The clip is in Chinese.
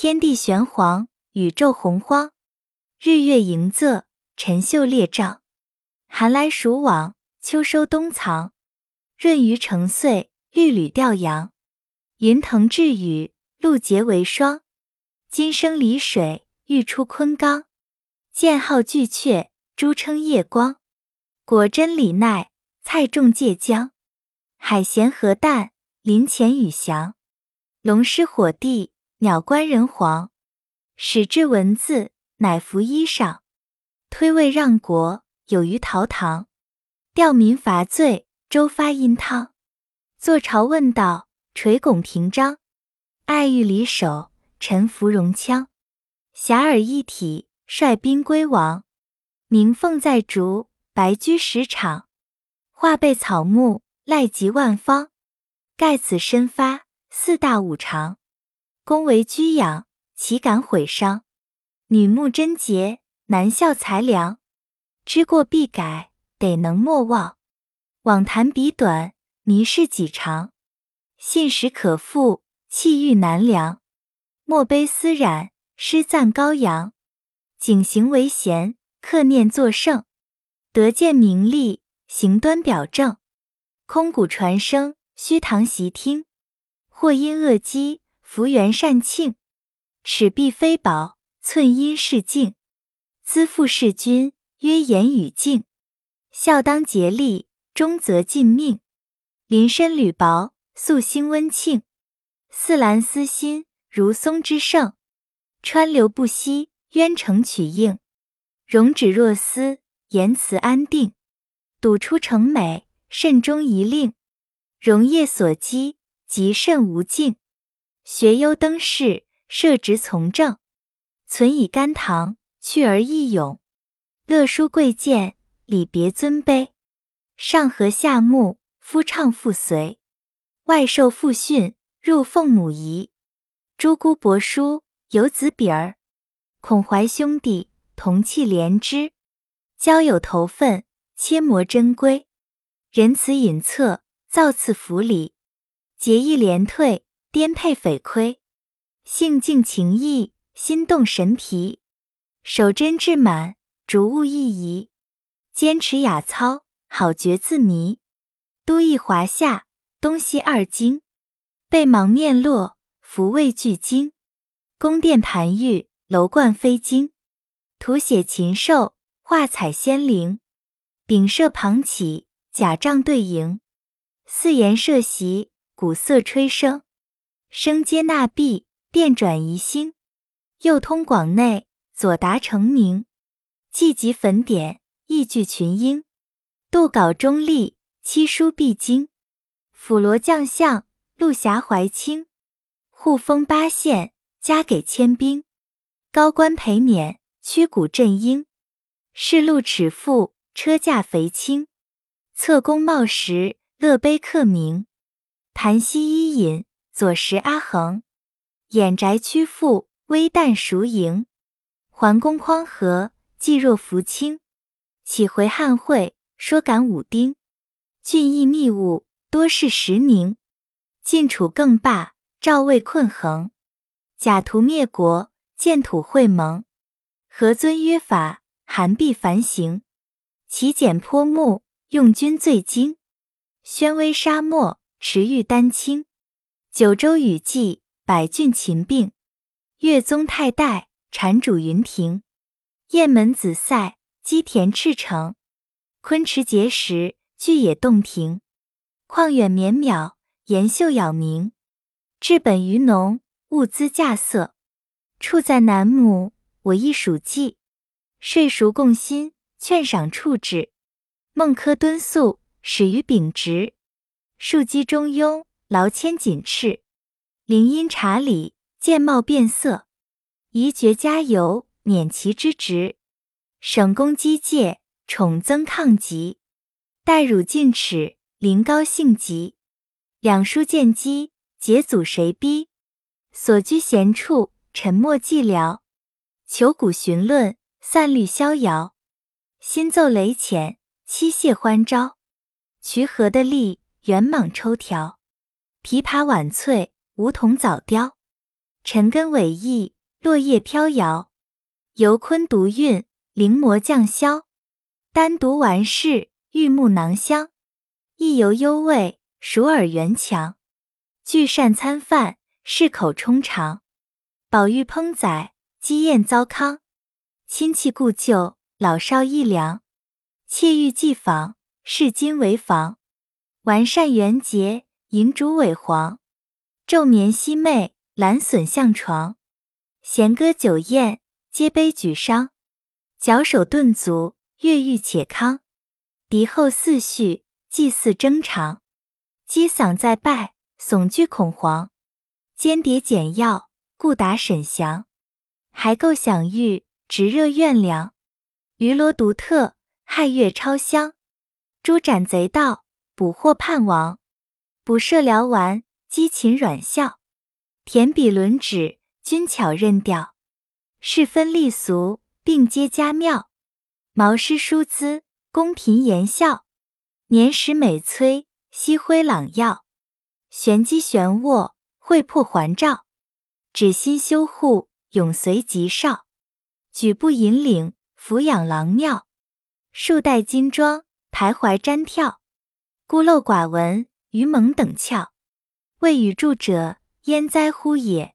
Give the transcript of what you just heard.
天地玄黄，宇宙洪荒。日月盈仄，辰宿列张。寒来暑往，秋收冬藏。闰余成岁，律吕调阳。云腾致雨，露结为霜。金生离水，玉出昆冈。剑号巨阙，珠称夜光。果真李奈，菜种芥姜。海咸河淡，林潜雨翔。龙师火帝，鸟官人皇。始制文字，乃服衣裳。推位让国，有于陶唐。吊民伐罪，周发殷汤。坐朝问道，垂拱平章。爱欲离手，臣服戎羌。遐迩一体，率兵归王。鸣凤在竹，白驹十场。画被草木，赖及万方。盖此身发，四大五常。宫为居养，岂敢毁伤？女慕贞洁，男效才良。知过必改，得能莫忘。枉谈彼短，迷事己长。信实可复，气欲难量。莫悲思染，诗赞高扬。景行为贤，克念作圣。得见名利，行端表正。空谷传声，虚堂习听。或因恶积，福缘善庆。尺璧非宝，寸阴是镜。资父事君，曰言语敬。孝当竭力，忠则尽命。临深履薄，素心温庆。似兰思心，如松之盛。川流不息，渊成曲应。容止若丝，言辞安定。笃出诚美。慎终一令，容业所积，极甚无尽。学优登仕，设职从政，存以甘棠，去而益勇。乐书贵贱，礼别尊卑。上和下睦，夫唱妇随。外受父训，入奉母仪。诸姑伯叔，有子比儿。孔怀兄弟，同气连枝。交友投分，切磨珍贵。仁慈隐恻，造次服礼；节义廉退，颠沛匪亏；性静情逸，心动神疲；守贞志满，逐物意移；坚持雅操，好觉自迷；都邑华夏，东西二京；背芒面落，福位俱精；宫殿盘玉，楼观飞金；图写禽兽，画彩仙灵；丙舍旁起。甲帐对迎，四檐设席，鼓瑟吹笙，生接纳毕，变转移心。右通广内，左达成明。既集粉点，意聚群英。杜稿中立，七书必经。辅罗将相，陆侠怀清。护封八县，加给千兵。高官陪冕，驱鼓振英。仕路尺富，车驾肥轻。侧弓茂实，乐碑刻名；盘膝伊尹，左石阿衡；掩宅屈阜，微旦熟盈；桓公匡和，济若扶倾；启回汉会，说感武丁；俊逸密务，多事时宁；晋楚更霸，赵魏困衡；假途灭国，建土会盟；何尊约法，韩必繁行；其简颇目。用军最精，宣威沙漠，持玉丹青；九州雨季，百郡秦并；越宗太代，禅主云亭；雁门紫塞，积田赤城；昆池碣石，巨野洞庭；旷远绵渺，岩秀杳冥；治本于农，物资稼穑；处在南亩，我亦属稷；税熟共薪，劝赏处置。孟轲敦素，始于秉直；庶几中庸，劳谦谨斥；临音察理，见貌变色；宜爵加油，免其之职；省公机戒，宠增抗疾；待汝进齿，临高兴急；两书见机，解阻谁逼？所居闲处，沉默寂寥；求古寻论，散虑逍遥；新奏雷浅。七谢欢招，渠河的力，圆蟒抽条；琵琶晚翠，梧桐早凋。尘根尾翼，落叶飘摇。游昆独韵，临摹降霄。单独完事，玉木囊香。意犹幽味，熟耳圆强。聚善餐饭，适口充肠。宝玉烹宰，鸡宴糟糠。亲戚故旧，老少益良。妾欲寄访，视今为房。完善元节，银烛尾黄。昼眠夕寐，懒笋向床。弦歌酒宴，皆杯举觞。矫首顿足，乐欲且康。敌后四序，祭祀征长。击嗓再拜，悚惧恐惶。间谍简要，故达沈详。还构享誉，直热怨凉。鱼罗独特，亥月超香。诛斩贼盗，捕获叛王。捕射辽丸，击秦阮啸。填笔轮指，均巧任调。世分立俗，并皆佳妙。毛诗书姿，公平言笑。年时美催，夕辉朗耀。玄机玄握，会破环照。指心修护，永随吉少。举步引领，俯仰郎妙。数代金装，徘徊瞻跳。孤陋寡闻，愚蒙等窍。未与著者，焉哉乎也！